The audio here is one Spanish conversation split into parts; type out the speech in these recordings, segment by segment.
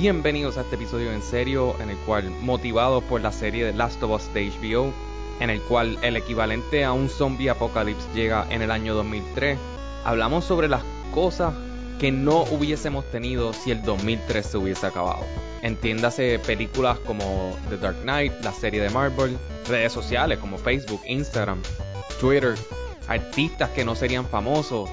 Bienvenidos a este episodio en serio, en el cual, motivados por la serie de Last of Us de HBO, en el cual el equivalente a un zombie apocalypse llega en el año 2003, hablamos sobre las cosas que no hubiésemos tenido si el 2003 se hubiese acabado. Entiéndase películas como The Dark Knight, la serie de Marvel, redes sociales como Facebook, Instagram, Twitter, artistas que no serían famosos,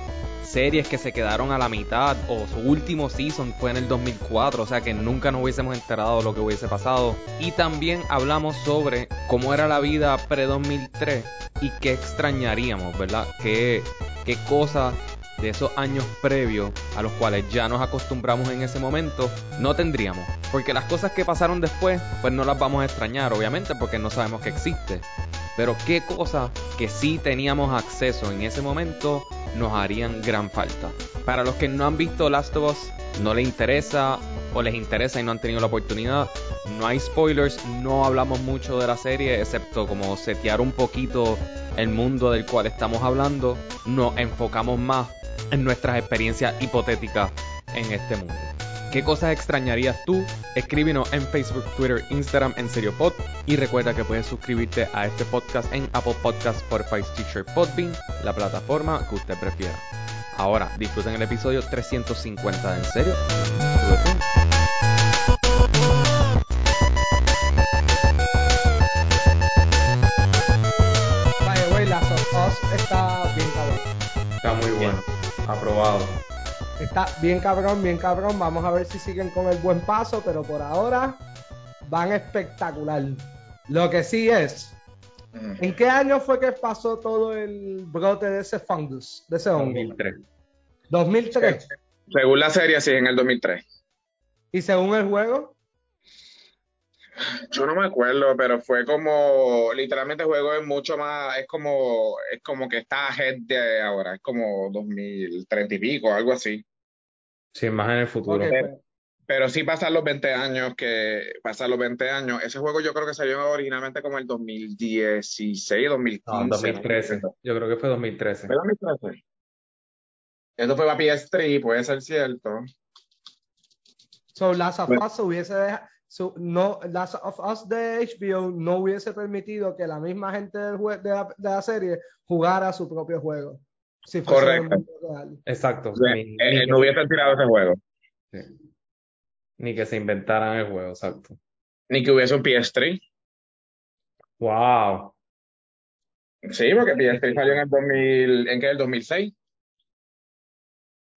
series que se quedaron a la mitad o su último season fue en el 2004, o sea que nunca nos hubiésemos enterado de lo que hubiese pasado. Y también hablamos sobre cómo era la vida pre-2003 y qué extrañaríamos, ¿verdad? ¿Qué, qué cosas de esos años previos a los cuales ya nos acostumbramos en ese momento no tendríamos. Porque las cosas que pasaron después, pues no las vamos a extrañar, obviamente, porque no sabemos que existe. Pero qué cosas que sí teníamos acceso en ese momento nos harían gran falta. Para los que no han visto Last of Us, no les interesa o les interesa y no han tenido la oportunidad, no hay spoilers, no hablamos mucho de la serie, excepto como setear un poquito el mundo del cual estamos hablando, nos enfocamos más en nuestras experiencias hipotéticas en este mundo. ¿Qué cosas extrañarías tú? Escríbenos en Facebook, Twitter, Instagram, en SerioPod. Y recuerda que puedes suscribirte a este podcast en Apple Podcasts, Spotify, Stitcher, Podbean, la plataforma que usted prefiera. Ahora, disfruten el episodio 350 de En Serio. Vaya, güey, Last of Us está bien cabrón. Está muy bueno. Aprobado. Está bien cabrón, bien cabrón. Vamos a ver si siguen con el buen paso, pero por ahora van espectacular. Lo que sí es, ¿en qué año fue que pasó todo el brote de ese fungus, de ese hongo? 2003. 2003. Según la serie, sí, en el 2003. Y según el juego, Yo no me acuerdo, pero fue como, literalmente el juego es mucho más, es como, es como que está ahead de ahora, es como 2030 y pico, algo así. Sí, más en el futuro. pues, Pero sí pasan los 20 años, que pasan los 20 años. Ese juego yo creo que salió originalmente como el 2016, 2015. No, 2013. Yo creo que fue 2013. ¿Fue 2013? Esto fue para PS3, puede ser cierto. so Last of Bueno. Us hubiese deja- su- no, Last of Us de HBO no hubiese permitido que la misma gente del de, la, de la serie jugara su propio juego. Si Correcto. mundo real. Exacto. O sea, Ni- eh, ni no se- hubiesen tirado ese juego. sí. Ni que se inventaran el juego, exacto. Ni que hubiese un PS3. Wow. Sí, porque PS3 salió en el 2000, ¿en qué? ¿El 2006?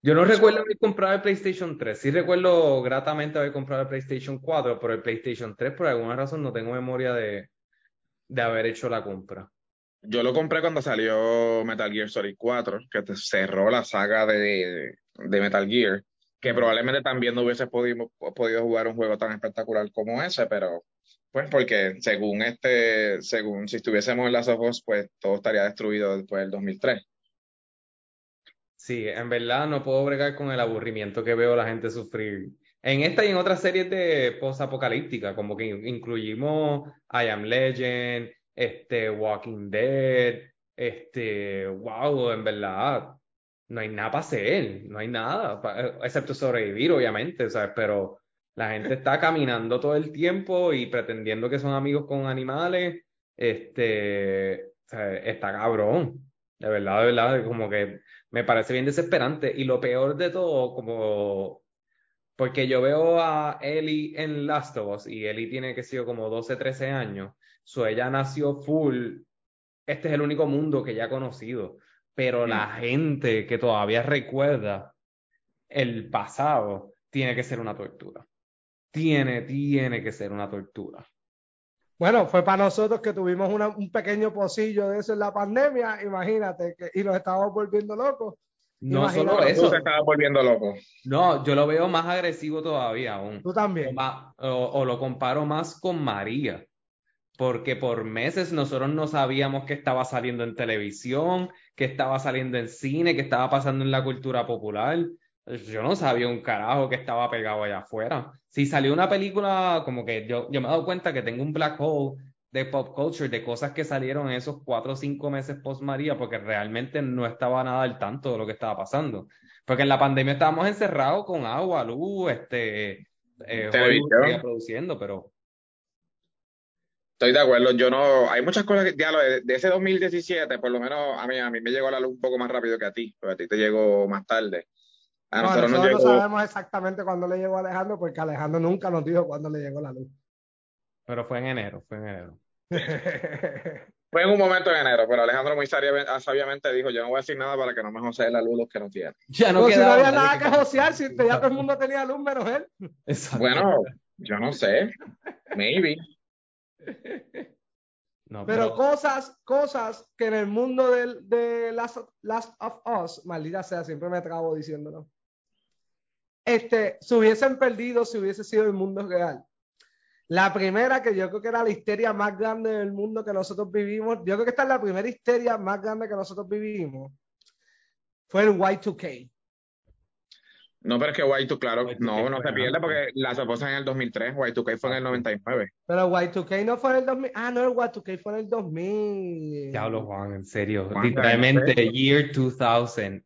Yo no recuerdo haber comprado el PlayStation 3. Sí recuerdo gratamente haber comprado el PlayStation 4, pero el PlayStation 3 por alguna razón no tengo memoria de, de haber hecho la compra. Yo lo compré cuando salió Metal Gear Solid 4, que cerró la saga de, Metal Gear, que probablemente también no hubiese podido, jugar un juego tan espectacular como ese, pero pues porque según este, según si estuviésemos en Last of pues todo estaría destruido después del 2003. Sí, en verdad no puedo bregar con el aburrimiento que veo la gente sufrir. En esta y en otras series de post-apocalíptica, como que in- incluimos I Am Legend, este, Walking Dead, este, wow, en verdad, no hay nada para hacer, no hay nada, excepto sobrevivir, obviamente. Pero la gente está caminando todo el tiempo y pretendiendo que son amigos con animales, este, está cabrón, de verdad, de verdad, como que me parece bien desesperante. Y lo peor de todo, como porque yo veo a Ellie en Last of Us y Ellie tiene que ser como 12, 13 años. So ella nació full. Este es el único mundo que ella ha conocido. Pero la gente que todavía recuerda el pasado tiene que ser una tortura. Tiene, tiene que ser una tortura. Bueno, fue para nosotros que tuvimos una- un pequeño pocillo de eso en la pandemia, imagínate, que, y nos estábamos volviendo locos. No Imagínate solo eso. Tú te estabas volviendo loco. No, yo lo veo más agresivo todavía aún. Tú también. o lo comparo más con María, porque por meses nosotros no sabíamos qué estaba saliendo en televisión, qué estaba saliendo en cine, qué estaba pasando en la cultura popular. Yo no sabía un carajo que estaba pegado allá afuera. Si salió una película, como que yo, yo me he dado cuenta que tengo un black hole de pop culture, de cosas que salieron en esos cuatro o cinco meses post María, porque realmente no estaba nada al tanto de lo que estaba pasando. Porque en la pandemia estábamos encerrados con agua, luz, este, eh, Hollywood produciendo, pero Estoy de acuerdo, yo no, hay muchas cosas que, ya de, de, ese 2017, por lo menos a mí, a mí me llegó la luz un poco más rápido que a ti, pero a ti te llegó más tarde. A nosotros, no sabemos exactamente cuándo le llegó a Alejandro, porque Alejandro nunca nos dijo cuándo le llegó la luz. Pero fue en enero, fue en enero. fue en un momento de enero, pero Alejandro muy sabiamente dijo, yo no voy a decir nada para que no me josee la luz los que no tienen. Ya no, no había nada que josear, si ya todo el mundo tenía luz menos él. Bueno, yo no sé, maybe. Pero, cosas, cosas que en el mundo de, de Last, Last, of Us, maldita sea, siempre me acabo diciéndolo, este, se hubiesen perdido si hubiese sido el mundo real. La primera, que yo creo que era la histeria más grande del mundo que nosotros vivimos, yo creo que esta es la primera histeria más grande que nosotros vivimos, fue el Y2K. No, pero es que Y2, claro, no, no se pierde porque la esposa en el 2003, Y2K fue en el 99. Pero Y2K no fue en el 2000. Ah, no, el Y2K fue en el 2000. Diablo, Juan, en serio. Literalmente, year 2000.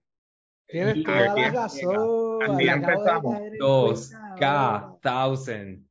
Tienes toda la razón. Aquí empezamos. 2K, 1000.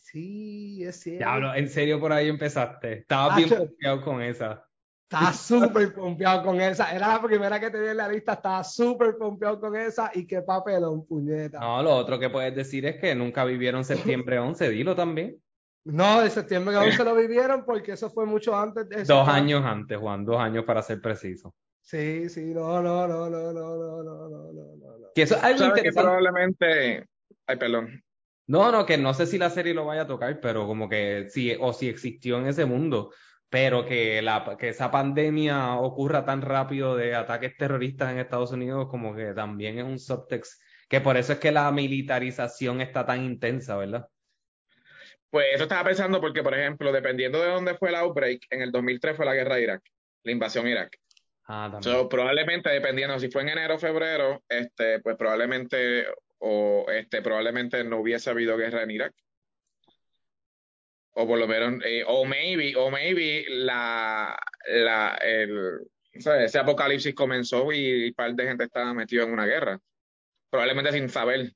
Sí, es cierto. Diablo, en serio por ahí empezaste. Estaba bien confiado con esa. Estaba súper pompeado con esa. Era la primera que tenía en la lista. Estaba súper pompeado con esa. Y qué papelón, puñeta. No, lo otro que puedes decir es que nunca vivieron septiembre 11. Dilo también. No, de septiembre 11 lo vivieron porque eso fue mucho antes de eso. Dos años antes, Juan. Dos años para ser preciso. Sí, sí. No, no, no, no, no, no, no, no, no. Que eso es algo interesante. probablemente... Ay, perdón. No, no, que no sé si la serie lo vaya a tocar, pero como que sí, o si existió en ese mundo pero que, la, que esa pandemia ocurra tan rápido de ataques terroristas en Estados Unidos como que también es un subtext, que por eso es que la militarización está tan intensa, ¿verdad? Pues eso estaba pensando porque, por ejemplo, dependiendo de dónde fue el outbreak, en el 2003 fue la guerra de Irak, la invasión a Irak. Ah, también. probablemente, dependiendo si fue en enero o febrero, este, pues probablemente, o este, probablemente no hubiese habido guerra en Irak o por lo menos, eh, o maybe, o maybe la, la, el, ese apocalipsis comenzó y un par de gente estaba metido en una guerra, probablemente sin saber.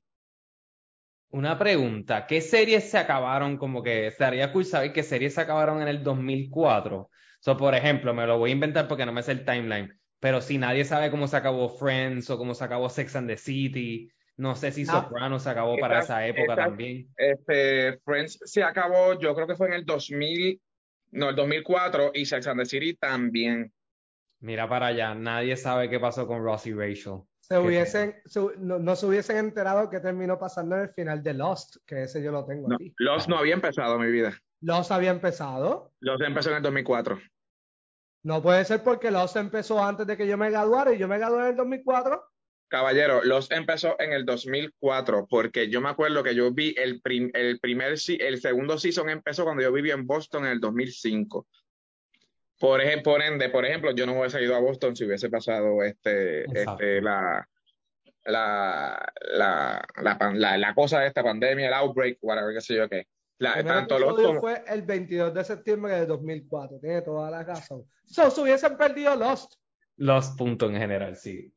Una pregunta, ¿qué series se acabaron como que estaría cool saber qué series se acabaron en el 2004? So, por ejemplo, me lo voy a inventar porque no me sé el timeline, pero si nadie sabe cómo se acabó Friends o cómo se acabó Sex and the City, no sé si Soprano se acabó para esa época también. Este, Friends se acabó, yo creo que fue en el 2000, no, el 2004 y Sex and the City también. Mira para allá, nadie sabe qué pasó con Ross y Rachel. Se hubiesen, no, se hubiesen enterado qué terminó pasando en el final de Lost, que ese yo lo tengo aquí. Lost no había empezado mi vida. Lost había empezado. Lost empezó en el 2004. No puede ser porque Lost empezó antes de que yo me graduara y yo me gradué en el 2004. Caballero, los empezó en el 2004, porque yo me acuerdo que yo vi el, el primer, el segundo season empezó cuando yo vivía en Boston en el 2005. Por ejemplo, por ende, por ejemplo, yo no hubiese ido a Boston si hubiese pasado este, este, la, la, la, la, cosa de esta pandemia, el outbreak, whatever, qué sé yo qué. La, tanto los fue el 22 de septiembre de 2004, tiene toda la razón. So, se hubiesen perdido Lost. Lost, punto en general, sí.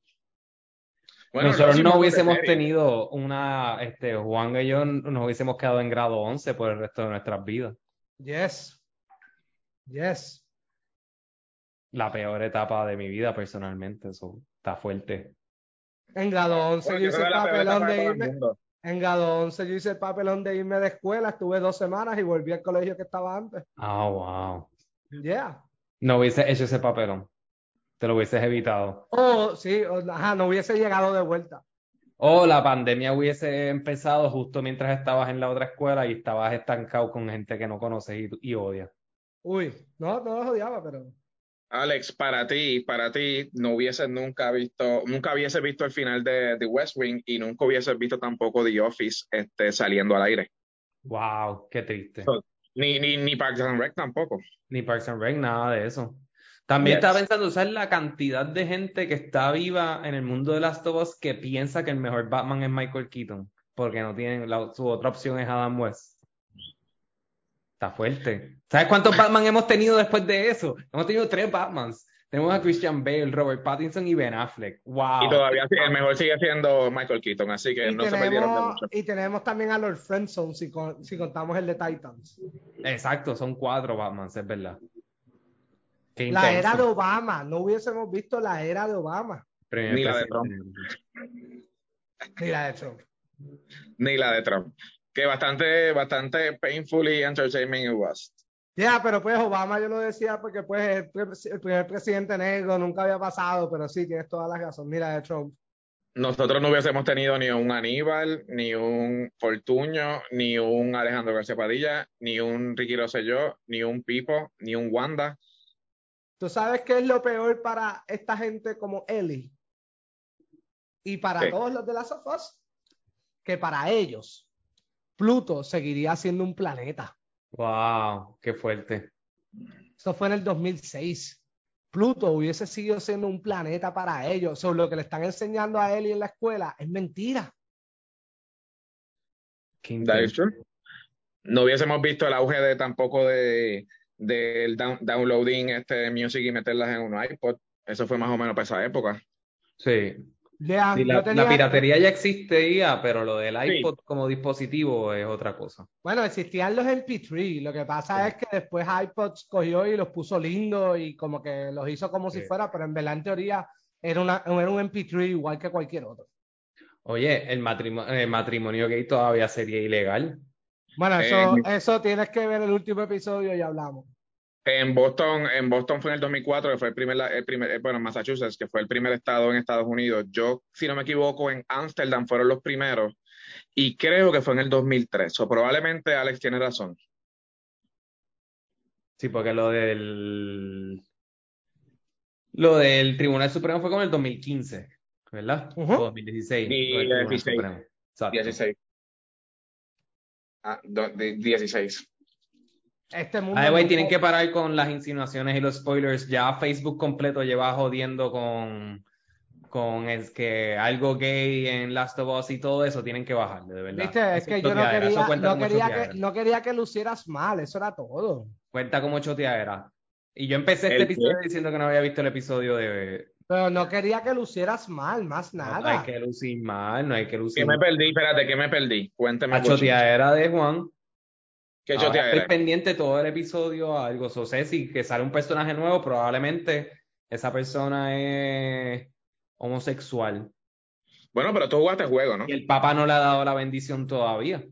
Nosotros no hubiésemos tenido una, este, Juan y yo nos hubiésemos quedado en grado 11 por el resto de nuestras vidas. Yes. Yes. La peor etapa de mi vida personalmente, eso está fuerte. En grado 11 yo hice el papelón de irme. En grado 11 yo hice el papelón de irme de escuela, estuve dos semanas y volví al colegio que estaba antes. Ah, wow. Yeah. No hubiese hecho ese papelón te lo hubieses evitado. Oh, sí, ajá, no hubiese llegado de vuelta. O la pandemia hubiese empezado justo mientras estabas en la otra escuela y estabas estancado con gente que no conoces y, odias. Uy, no, no los odiaba, pero. Alex, para ti, para ti, no hubieses nunca visto, nunca hubieses visto el final de, The West Wing y nunca hubieses visto tampoco The Office este, saliendo al aire. Wow, qué triste. ni, ni, ni Parks and Rec tampoco. Ni Parks and Rec, nada de eso. También estaba pensando, ¿sabes la cantidad de gente que está viva en el mundo de Last of Us que piensa que el mejor Batman es Michael Keaton? Porque no tienen, su otra opción es Adam West. Está fuerte. ¿Sabes cuántos Batman hemos tenido después de eso? Hemos tenido tres Batmans. Tenemos a Christian Bale, Robert Pattinson y Ben Affleck. Wow. Y todavía el mejor sigue siendo Michael Keaton, así que no se perdieron de mucho. Y tenemos también a Lord Friendzone, si, si contamos el de Titans. Exacto, son cuatro Batman, es verdad. La era de Obama, no hubiésemos visto la era de Obama. Ni la de Trump. Ni la de Trump. Ni la de Trump. Que bastante, bastante painfully entertaining it was. Ya, pero pues Obama yo lo decía porque pues el, primer presidente negro nunca había pasado, pero sí, tienes toda la razón. Mira de Trump. Nosotros no hubiésemos tenido ni un Aníbal, ni un Fortuño, ni un Alejandro García Padilla, ni un Ricky Rosselló, ni un Pipo, ni un Wanda. ¿Tú sabes qué es lo peor para esta gente como Eli? Y para todos los de las sofás? Que para ellos, Pluto seguiría siendo un planeta. Wow, qué fuerte. Esto fue en el 2006. Pluto hubiese sido siendo un planeta para ellos. Sobre lo que le están enseñando a él y en la escuela es mentira. No hubiésemos visto el auge de tampoco de del downloading este music y meterlas en un iPod. Eso fue más o menos para esa época. Sí la, piratería ya existía, pero lo del iPod como dispositivo es otra cosa. Bueno, existían los MP3. Lo que pasa es que después iPod cogió y los puso lindos y como que los hizo como si fuera, pero en verdad, en teoría, era, una, era un MP3 igual que cualquier otro. Oye, el matrimonio, matrimonio gay todavía sería ilegal. Bueno, eso, eh, eso tienes que ver el último episodio y hablamos. En Boston, en Boston fue en el 2004, que fue el primer, el primer, eh, bueno, Massachusetts, que fue el primer estado en Estados Unidos. Yo, si no me equivoco, en Amsterdam fueron los primeros y creo que fue en el 2003. O probablemente Alex tiene razón. Sí, porque lo del lo del Tribunal Supremo fue como en el 2015, ¿verdad? O 2016. 16. Ah, 16. Este mundo. Ay, tienen que parar con las insinuaciones y los spoilers. Ya Facebook completo lleva jodiendo con, con es que algo gay en Last of Us y todo eso. Tienen que bajarle, de verdad. Viste, es que yo no quería, no, quería que, no quería que lucieras mal. Eso era todo. Cuenta como era Y yo empecé este episodio diciendo que no había visto el episodio de. Pero no quería que lucieras mal, más nada. No, hay que lucir mal, no hay que lucir. ¿Qué me perdí? Espérate, ¿qué me perdí? Cuénteme. La era de Juan. ¿Qué yo estoy pendiente todo el episodio a algo. So, sé si que sale un personaje nuevo, probablemente esa persona es homosexual. Bueno, pero tú jugaste el juego, ¿no? Y el papá no le ha dado la bendición todavía.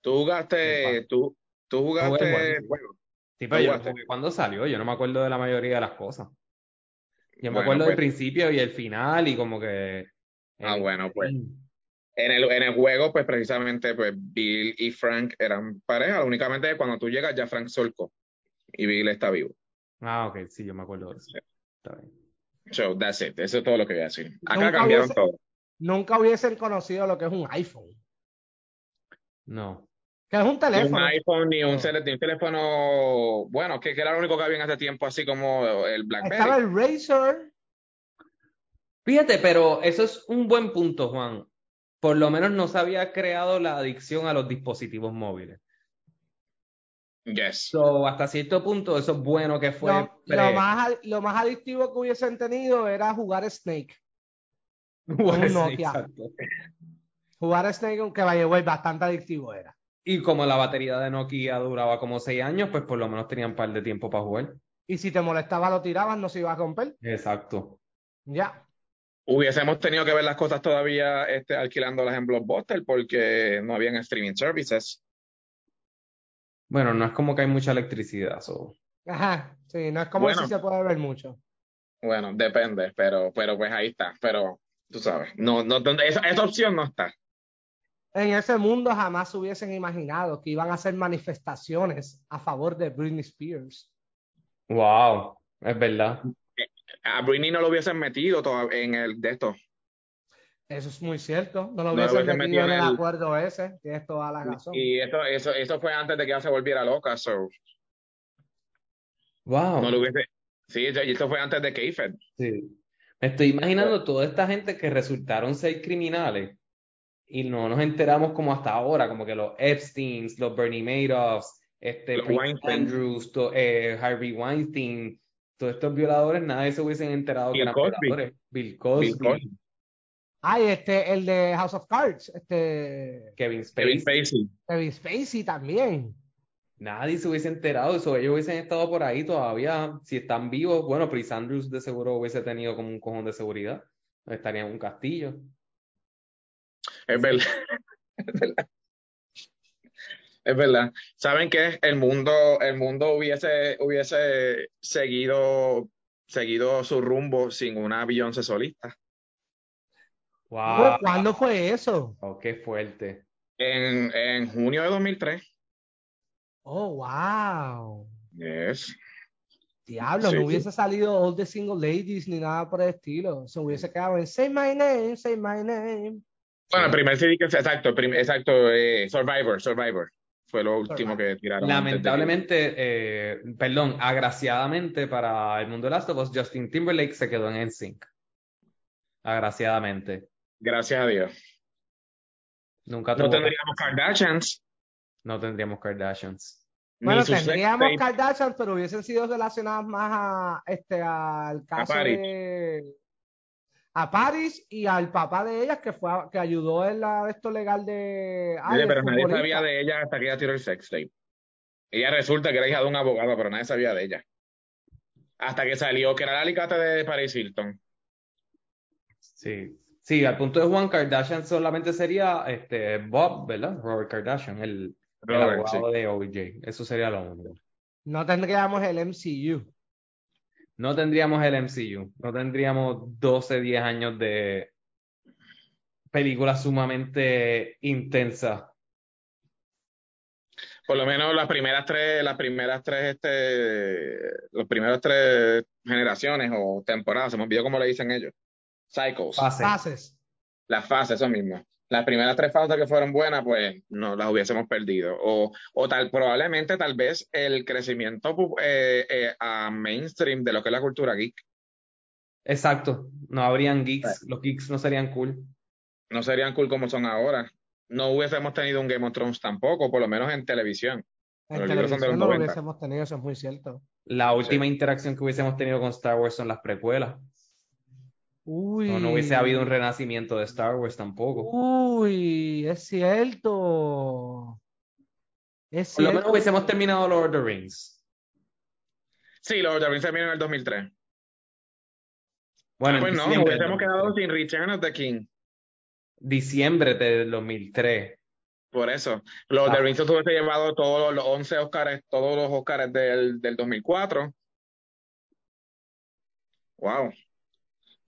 Tú jugaste, tú, tú jugaste el juego. Sí, pero cuando salió, yo no me acuerdo de la mayoría de las cosas. Yo me acuerdo del pues principio y el final y como que... Ah, bueno, pues. En el, en el juego, pues precisamente, pues Bill y Frank eran pareja, únicamente cuando tú llegas ya Frank solcó y Bill está vivo. Ah, ok, sí, yo me acuerdo de eso. Está bien. So, that's it. Eso es todo lo que voy a decir. Acá cambiaron todo. Nunca hubiesen conocido lo que es un iPhone. No. Que es un teléfono. Ni un iPhone, ni un, teléfono. Bueno, que, que, era lo único que había en ese tiempo, así como el Blackberry. Estaba el Razer. Fíjate, pero eso es un buen punto, Juan por lo menos no se había creado la adicción a los dispositivos móviles. Yes. So, hasta cierto punto, eso es bueno que fue. Lo, más, lo más adictivo que hubiesen tenido era jugar Snake. Jugar Nokia. Jugar Snake, que vaya, bastante adictivo era. Y como la batería de Nokia duraba como seis años, pues por lo menos tenían un par de tiempo para jugar. Y si te molestaba, lo tirabas, no se iba a romper. Exacto. Ya hubiésemos tenido que ver las cosas todavía este, alquilándolas en Blockbuster porque no habían streaming services. Bueno, no es como que hay mucha electricidad. Ajá, sí, no es como si se puede ver mucho. Bueno, depende, pero, pero pues ahí está. Pero tú sabes, no, no, esa, esa opción no está. En ese mundo jamás hubiesen imaginado que iban a hacer manifestaciones a favor de Britney Spears. Wow, es verdad a Britney no lo hubiesen metido en el de esto. Eso es muy cierto. No lo hubiesen, metido, en el, acuerdo ese. Tienes toda la razón. Y eso, eso, eso fue antes de que ella se volviera loca. So. Wow. No lo hubiese. Sí, esto fue antes de que Sí. Me estoy imaginando toda esta gente que resultaron ser criminales y no nos enteramos como hasta ahora, como que los Epsteins, los Bernie Madoffs, este, Andrews, eh, Harvey Weinstein, todos estos violadores, nadie se hubiesen enterado Bill que eran Cosby. violadores. Bill Cosby, Bill Cosby, Ay, este, el de House of Cards, este, Kevin Kevin Spacey. Spacey. Kevin Spacey también. Nadie se hubiese enterado de eso. Ellos hubiesen estado por ahí todavía. Si están vivos, bueno, Prince Andrews de seguro hubiese tenido como un cojón de seguridad. Estaría en un castillo. Es verdad. Es verdad. Es verdad. ¿Saben qué? El mundo, el mundo hubiese, hubiese seguido, seguido su rumbo sin una Beyoncé solista. ¡Wow! ¿Cuándo fue eso? Oh, ¡Qué fuerte! En, en junio de 2003. Oh, wow. Yes. Diablo, Sí, no sí. hubiese salido All the Single Ladies ni nada por el estilo. Se hubiese quedado en Say My Name, Say My Name. Bueno, el primer CD que exacto, prim- exacto, eh, Survivor, Survivor. Fue lo último que tiraron. Lamentablemente, eh, perdón, agraciadamente para el mundo de Last of Us, Justin Timberlake se quedó en NSYNC. Agraciadamente. Gracias a Dios. Nunca No tendríamos Kardashians. no tendríamos Kardashians. Bueno, tendríamos tape. Kardashian, pero hubiesen sido relacionadas más a este al caso Paris. de a Paris y al papá de ellas que fue a- que ayudó en la esto legal de Oye, del pero nadie futbolista. sabía de ella hasta que ella tiró el sex tape. Ella resulta que era hija de un abogado, pero nadie sabía de ella. Hasta que salió que era el alicate de Paris Hilton. Sí. Sí, al punto de Juan Kardashian solamente sería este Bob, ¿verdad? Robert Kardashian, el, el Robert, sí. abogado de OJ. Eso sería lo único. No tendríamos el MCU. No tendríamos el MCU, no tendríamos 12, 10 años de películas sumamente intensas. Por lo menos las primeras tres, las primeras tres, este, los primeros tres generaciones o temporadas, se me olvidó cómo le dicen ellos. Cycles. Fase. Fases. Las fases, eso mismo. Las primeras tres fases que fueron buenas, pues no las hubiésemos perdido. O, o tal, probablemente, tal vez el crecimiento eh, eh, a mainstream de lo que es la cultura geek Exacto, no habrían geeks, los geeks no serían cool. no serían cool como son ahora. No hubiésemos tenido un Game of Thrones tampoco, por lo menos en televisión. En Los libros son de los televisión no lo 90. hubiésemos tenido, eso es muy cierto. La última interacción que hubiésemos tenido con Star Wars son las precuelas. Uy. No, no hubiese habido un renacimiento de Star Wars tampoco. Uy, es cierto. Es Por lo cierto. menos hubiésemos terminado Lord of the Rings. Sí, los de Vince terminó en el 2003. Bueno, Ah, en pues no, hubiésemos quedado sin Return of the King. diciembre del 2003. Por eso. Los Ah. de Rings se hubiese llevado todos los 11 Oscars, todos los Oscars del, del 2004. Wow.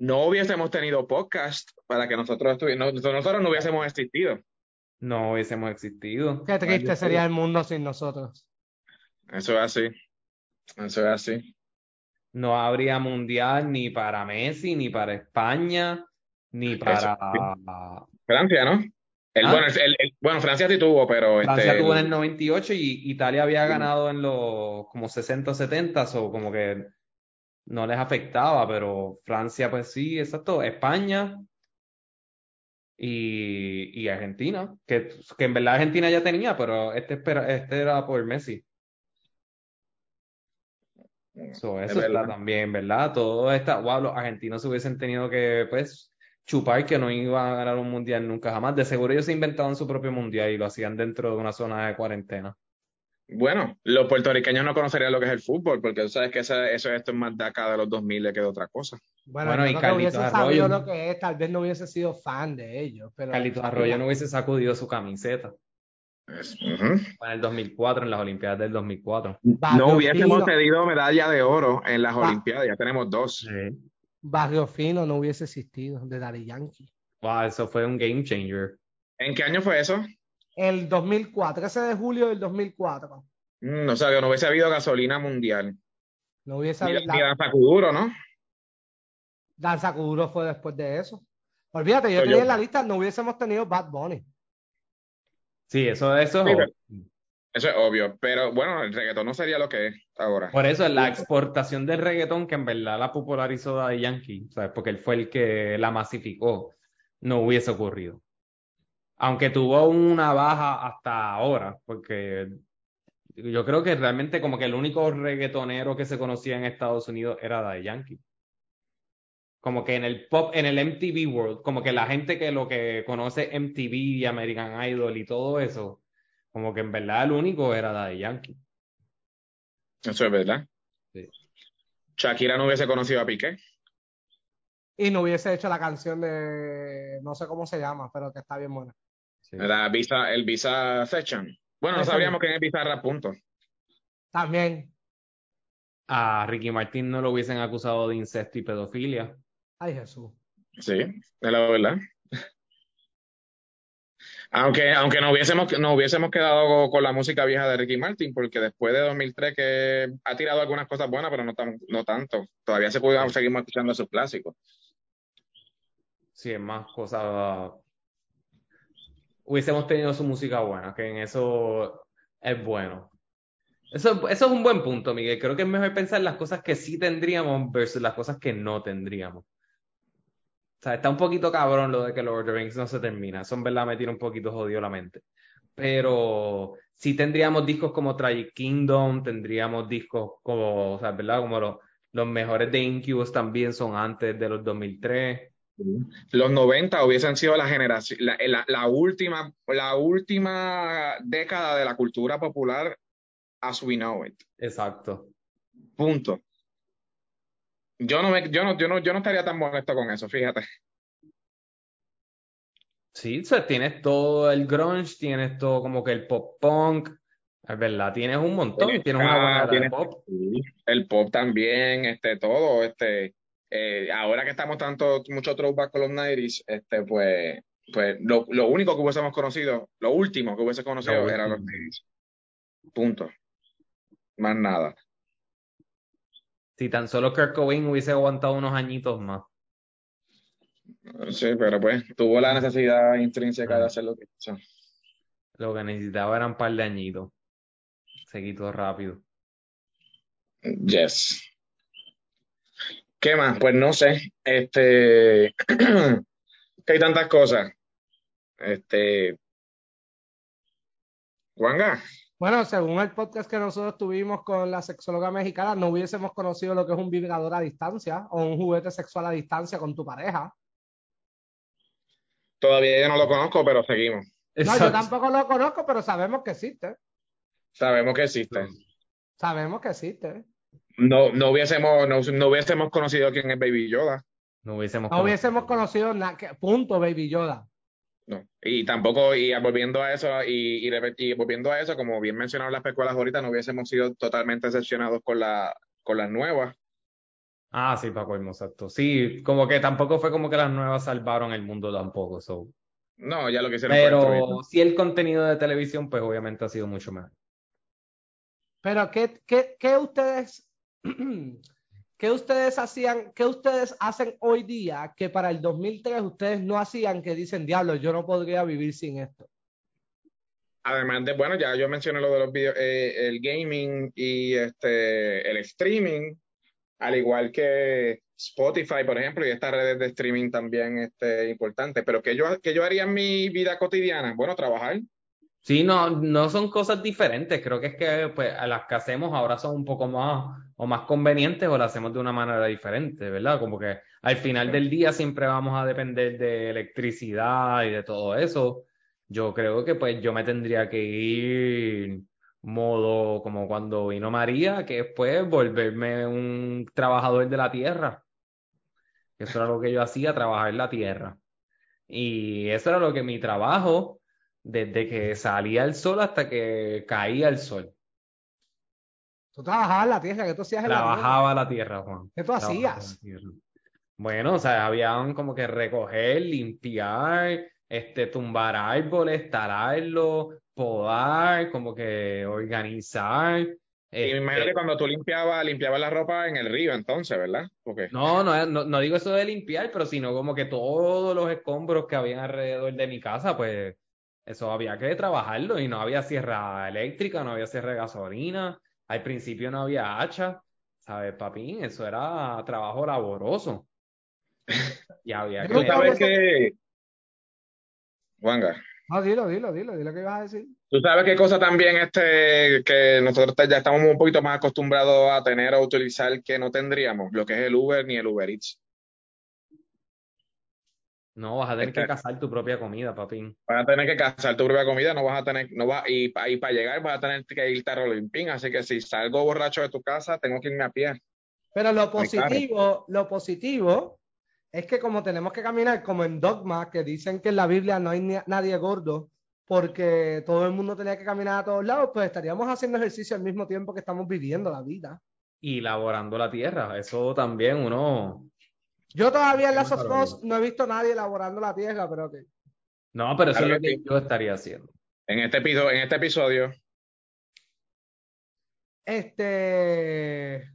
No hubiésemos tenido podcast para que nosotros estuviéramos, nosotros no hubiésemos existido. No hubiésemos existido. Qué triste sería el mundo sin nosotros. Eso es así. Eso es así. No habría mundial ni para Messi, ni para España, ni para Francia, ¿no? El, ¿Ah? bueno, el- el- bueno, Francia sí tuvo, pero Francia este, tuvo en el 98 y Italia había Sí. ganado en los como 60 o 70, o como que no les afectaba, pero Francia pues sí, exacto, España y, y Argentina, que, que en verdad Argentina ya tenía, pero este, este era por Messi. So, es eso está verdad. también, ¿verdad? Todo está, wow, los argentinos se hubiesen tenido que, pues, chupar que no iban a ganar un mundial nunca jamás. De seguro ellos se inventaban su propio mundial y lo hacían dentro de una zona de cuarentena. Bueno, los puertorriqueños no conocerían lo que es el fútbol, porque tú sabes que eso, eso esto es más de acá de los 2000 que de otra cosa. Bueno, y Carlitos hubiese Arroyo. sabido lo que es, tal vez no hubiese sido fan de ellos, pero Carlitos Arroyo no hubiese sacudido su camiseta Es- en el 2004, en las Olimpiadas del 2004. Barrio No hubiésemos Fino, pedido medalla de oro en las. Olimpiadas, ya tenemos dos. Barrio Fino no hubiese existido de Daddy Yankee. Wow, eso fue un game changer. ¿En qué año fue eso? El 2004, ese de julio del 2004. Mm, o sea, que no hubiese habido gasolina mundial. No hubiese habido. ni Danza Kuduro, ¿no? Danza Kuduro fue después de eso. Olvídate, yo tenía yo- en la lista, no hubiésemos tenido Bad Bunny. Sí, eso, eso Sí, es pero- Eso es obvio, pero bueno, el reggaetón no sería lo que es ahora. Por eso la exportación del reggaetón, que en verdad la popularizó Daddy Yankee, ¿sabes? Porque él fue el que la masificó, no hubiese ocurrido. Aunque tuvo una baja hasta ahora, porque Yo creo que realmente como que el único reggaetonero que se conocía en Estados Unidos era Daddy Yankee. Como que en el pop, en el MTV World, como que la gente que lo que conoce MTV y American Idol y todo eso, como que en verdad el único era Daddy Yankee. Eso es verdad. Sí. Shakira no hubiese conocido a Piqué. Y no hubiese hecho la canción de, no sé cómo se llama, pero que está bien buena. Visa, el Visa Session. Bueno, no sabíamos que en el Visa punto. También. A Ricky Martin no lo hubiesen acusado de incesto y pedofilia. Ay, Jesús. Sí, es la verdad. Aunque, aunque no, hubiésemos, no hubiésemos quedado con la música vieja de Ricky Martin, porque después de 2003 que ha tirado algunas cosas buenas, pero no, tan, no tanto. Todavía se puede seguir escuchando sus clásicos. Sí, es más cosas. Hubiésemos tenido su música buena, que en eso es bueno. Eso, eso es un buen punto, Miguel. Creo que es mejor pensar las cosas que sí tendríamos versus las cosas que no tendríamos. O sea, está un poquito cabrón lo de que Lord of the Rings no se termina. Eso en verdad me tira un poquito jodido la mente. Pero sí tendríamos discos como Tragic Kingdom, tendríamos discos como, o sea, ¿verdad? Como los, los mejores de Incubus también son antes de los 2003. Los 90 hubiesen sido la generación, la, la, última, la última década de la cultura popular as we know it. Exacto. Punto. Yo no, me, yo, no, yo, no, yo no estaría tan molesto con eso, fíjate. Sí, o sea, tienes todo el grunge, tienes todo como que el pop punk, es verdad, tienes un montón, tienes, una buena tienes, pop. el pop también, este, todo, este, eh, ahora que estamos tanto, mucho throwback con los 90 este, pues, pues lo, lo, único que hubiésemos conocido, lo último que hubiese conocido era los 90 Punto. Más nada. Si tan solo Kirk Cobain hubiese aguantado unos añitos más. Sí, pero pues tuvo la necesidad intrínseca de hacer lo que hizo. Lo que necesitaba eran un par de añitos. Se quitó rápido. Yes. ¿Qué más? Pues no sé. Este. que hay tantas cosas. Este. Juanga. Bueno, según el podcast que nosotros tuvimos con la sexóloga mexicana, no hubiésemos conocido lo que es un vibrador a distancia o un juguete sexual a distancia con tu pareja. Todavía yo no lo conozco, pero seguimos. No, yo tampoco lo conozco, pero sabemos que existe. Sabemos que existe. Sabemos que existe. No, no hubiésemos, no, hubiésemos conocido quién es Baby Yoda. No hubiésemos, no hubiésemos conocido, nada. punto Baby Yoda. No. Y tampoco, y volviendo a eso, y, y, volviendo a eso, como bien mencionaron las pecuelas ahorita, no hubiésemos sido totalmente decepcionados con, la, con las nuevas. Ah, sí, Paco, exacto. Sí, como que tampoco fue como que las nuevas salvaron el mundo tampoco. So. No, ya lo que hicieron Pero sí el contenido de televisión, pues obviamente ha sido mucho mejor. Pero, ¿qué, qué, qué ustedes ¿Qué ustedes hacían, qué ustedes hacen hoy día que para el 2003 ustedes no hacían que dicen, diablo, yo no podría vivir sin esto? Además de, bueno, ya yo mencioné lo de los videos, eh, el gaming y este, el streaming, al igual que Spotify, por ejemplo, y estas redes de streaming también este, importantes. Pero ¿qué yo, qué yo haría en mi vida cotidiana? Bueno, trabajar. Sí, no, no son cosas diferentes. Creo que es que pues, las que hacemos ahora son un poco más o más convenientes o las hacemos de una manera diferente, ¿verdad? Como que al final del día siempre vamos a depender de electricidad y de todo eso. Yo creo que pues yo me tendría que ir modo como cuando vino María, que después volverme un trabajador de la tierra. Eso era lo que yo hacía, trabajar en la tierra. Y eso era lo que mi trabajo desde que salía el sol hasta que caía el sol. Tú trabajabas la tierra, ¿qué tú hacías en Trabajaba la tierra, la tierra Juan. ¿Qué tú hacías? Bueno, o sea, habían como que recoger, limpiar, este, tumbar árboles, talarlos, podar, como que organizar. Y me imagino que este cuando tú limpiabas, limpiabas la ropa en el río, entonces, ¿verdad? No, no, no, no digo eso de limpiar, pero sino como que todos los escombros que habían alrededor de mi casa, pues eso había que trabajarlo y no había sierra eléctrica, no había sierra de gasolina, al principio no había hacha, ¿sabes, papín? Eso era trabajo laboroso. y había que... ¿Tú sabes que... Juanga. Ah, dilo, dilo, dilo, dilo que ibas a decir. Tú sabes qué cosa también este, que nosotros ya estamos un poquito más acostumbrados a tener o utilizar que no tendríamos, lo que es el Uber ni el Uber Eats. No, vas a tener que cazar tu propia comida, papín. Vas a tener que cazar tu propia comida, no vas a tener, no vas, y, y para llegar vas a tener que irte a Rolimpín, así que si salgo borracho de tu casa, tengo que irme a pie. Pero lo positivo, lo positivo es que como tenemos que caminar como en Dogma, que dicen que en la Biblia no hay nadie gordo, porque todo el mundo tenía que caminar a todos lados, pues estaríamos haciendo ejercicio al mismo tiempo que estamos viviendo la vida. Y laborando la tierra, eso también uno yo todavía en Last of no he visto a nadie elaborando la tierra, pero que. No, pero eso es lo que yo estaría haciendo. En este, episodio, en este episodio. Este.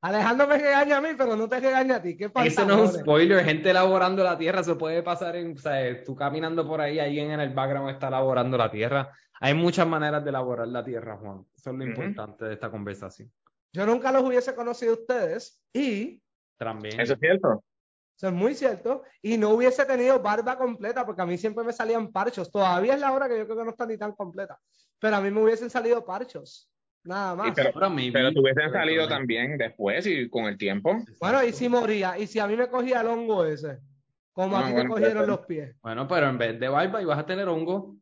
Alejandro me regaña a mí, pero no te regaña a ti. ¿Qué pasa? Eso no es un spoiler. Gente elaborando la tierra se puede pasar en. O sea, tú caminando por ahí, alguien en el background está elaborando la tierra. Hay muchas maneras de elaborar la tierra, Juan. Eso es lo importante de esta conversación. Yo nunca los hubiese conocido a ustedes y... También. Eso es cierto. Eso es muy cierto. Y no hubiese tenido barba completa porque a mí siempre me salían parchos. Todavía es la hora que yo creo que no está ni tan completa. Pero a mí me hubiesen salido parchos. Nada más. pero, pero te hubiesen salido también después y con el tiempo. Bueno, y si moría. Y si a mí me cogía el hongo ese. Como a ah, ti me cogieron los pies. Bueno, pero en vez de barba ibas a tener hongo.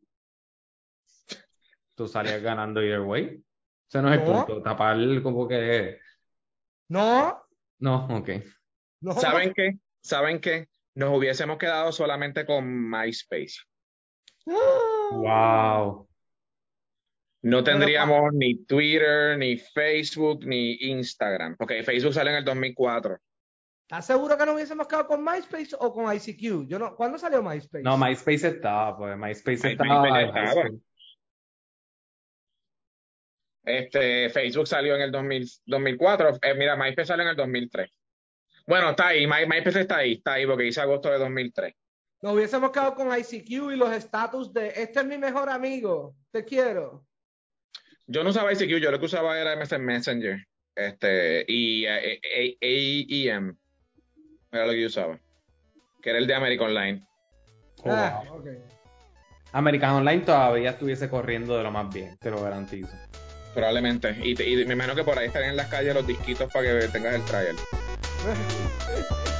Tú salías ganando either way. Ese no es el punto, tapar como que... No. No, ok. ¿Saben qué? ¿Saben qué? Nos hubiésemos quedado solamente con MySpace. Wow. No tendríamos ni Twitter, ni Facebook, ni Instagram. Porque Facebook sale en el 2004. ¿Estás seguro que no hubiésemos quedado con MySpace o con ICQ? Yo no, ¿Cuándo salió MySpace? No, MySpace estaba, pues MySpace, estaba. Este, Facebook salió en el 2004. Eh, mira, MySpace salió en el 2003. Bueno, está ahí. My, MySpace está ahí. Está ahí porque dice agosto de 2003. Nos hubiésemos quedado con ICQ y los estatus de este es mi mejor amigo. Te quiero. Yo no usaba ICQ. Yo lo que usaba era MS Messenger. Este, y AEM. Eh, era lo que yo usaba. Que era el de American Online. ah, okay. American Online todavía estuviese corriendo de lo más bien, te lo garantizo. Probablemente. Y, y me imagino que por ahí estarían en las calles los disquitos para que tengas el trial.